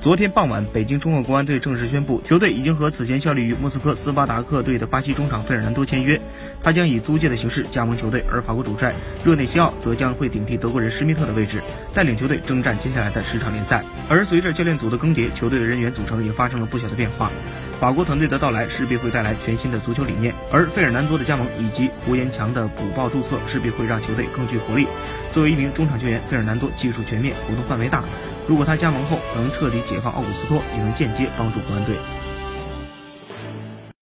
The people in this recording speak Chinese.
昨天傍晚，北京中赫国安队正式宣布，球队已经和此前效力于莫斯科斯巴达克队的巴西中场费尔南多签约，他将以租借的形式加盟球队，而法国主帅热内西奥则将会顶替德国人施密特的位置，带领球队征战接下来的十场联赛。而随着教练组的更迭，球队的人员组成也发生了不小的变化。法国团队的到来势必会带来全新的足球理念，而费尔南多的加盟以及胡延强的补报注册势必会让球队更具活力。作为一名中场球员，费尔南多技术全面，活动范围大。如果他加盟后能彻底解放奥古斯托，也能间接帮助国安队。